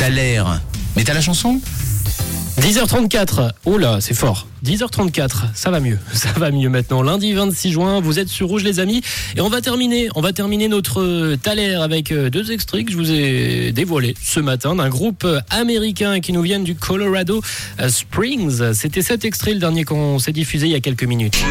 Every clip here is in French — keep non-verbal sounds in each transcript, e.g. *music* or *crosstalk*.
T'as. Mais t'as la chanson? 10h34, oh là, c'est fort. 10h34, ça va mieux, *laughs* ça va mieux maintenant. Lundi 26 juin, vous êtes sur Rouge les amis et on va terminer, on va terminer notre Thaler avec euh, deux extraits que je vous ai dévoilés ce matin d'un groupe américain qui nous vient du Colorado euh, Springs. C'était cet extrait le dernier qu'on s'est diffusé il y a quelques minutes.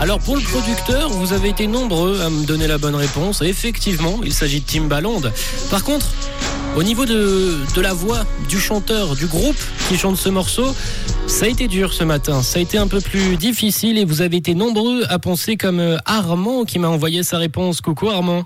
Alors pour le producteur, vous avez été nombreux à me donner la bonne réponse. Effectivement, il s'agit de Timbaland. Par contre, au niveau de, de, la voix du chanteur, du groupe qui chante ce morceau, ça a été dur ce matin. Ça a été un peu plus difficile et vous avez été nombreux à penser comme euh, Armand qui m'a envoyé sa réponse. Coucou Armand.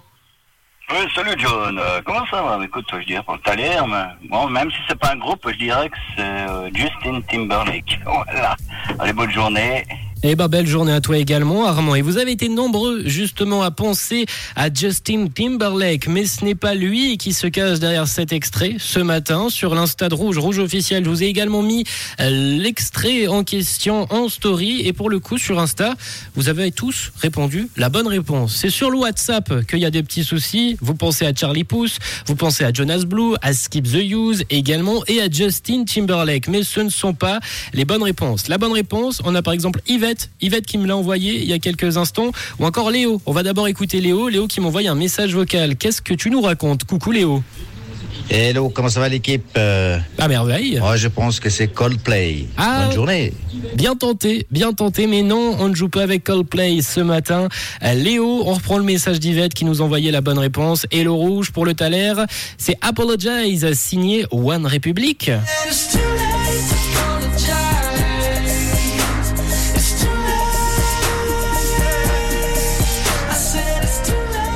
Oui, salut John. Euh, comment ça va? Écoute, je dirais pour le l'air, bon, même si c'est pas un groupe, je dirais que c'est euh, Justin Timberlake. *laughs* Voilà. Allez, bonne journée. Eh ben, belle journée à toi également, Armand. Et vous avez été nombreux, justement, à penser à Justin Timberlake. Mais ce n'est pas lui qui se cache derrière cet extrait. Ce matin, sur l'Insta de Rouge, Rouge officiel, je vous ai également mis euh, l'extrait en question en story. Et pour le coup, sur Insta, vous avez tous répondu la bonne réponse. C'est sur le WhatsApp qu'il y a des petits soucis. Vous pensez à Charlie Puth, vous pensez à Jonas Blue, à Skip the Use également, et à Justin Timberlake. Mais ce ne sont pas les bonnes réponses. La bonne réponse, on a par exemple Yvette Yvette. qui me l'a envoyé il y a quelques instants. Ou encore Léo. On va d'abord écouter Léo. Léo qui m'envoie un message vocal. Qu'est-ce que tu nous racontes? Coucou Léo. Hello, comment ça va l'équipe? Euh... À merveille. Moi, je pense que c'est Coldplay. Ah, Bonne journée. Bien tenté, bien tenté, mais non, on ne joue pas avec Coldplay ce matin. Euh, Léo, on reprend le message d'Yvette qui nous envoyait la bonne réponse. Et le rouge pour le Thaler, c'est Apologize, signé One Republic.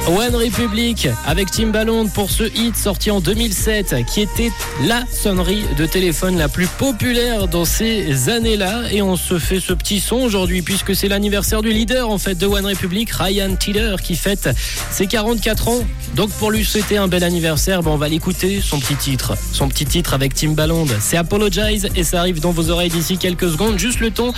One Republic avec Timbaland pour ce hit sorti en 2007 qui était la sonnerie de téléphone la plus populaire dans ces années-là et on se fait ce petit son aujourd'hui puisque c'est l'anniversaire du leader en fait de One Republic, Ryan Tiller qui fête ses 44 ans. Donc pour lui souhaiter un bel anniversaire, ben on va l'écouter son petit titre, son petit titre avec Timbaland. C'est Apologize et ça arrive dans vos oreilles d'ici quelques secondes. Juste le temps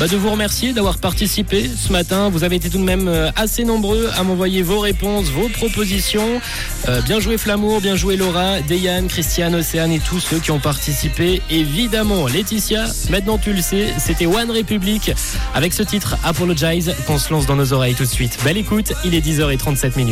bah, de vous remercier d'avoir participé ce matin. Vous avez été tout de même euh, assez nombreux à m'envoyer vos vos propositions. Euh, bien joué Flamour, bien joué Laura, Deyane, Christiane, Océane et tous ceux qui ont participé. Évidemment, Laetitia, maintenant tu le sais, c'était One Republic avec ce titre Apologize qu'on se lance dans nos oreilles tout de suite. Belle écoute, il est 10h37 minutes.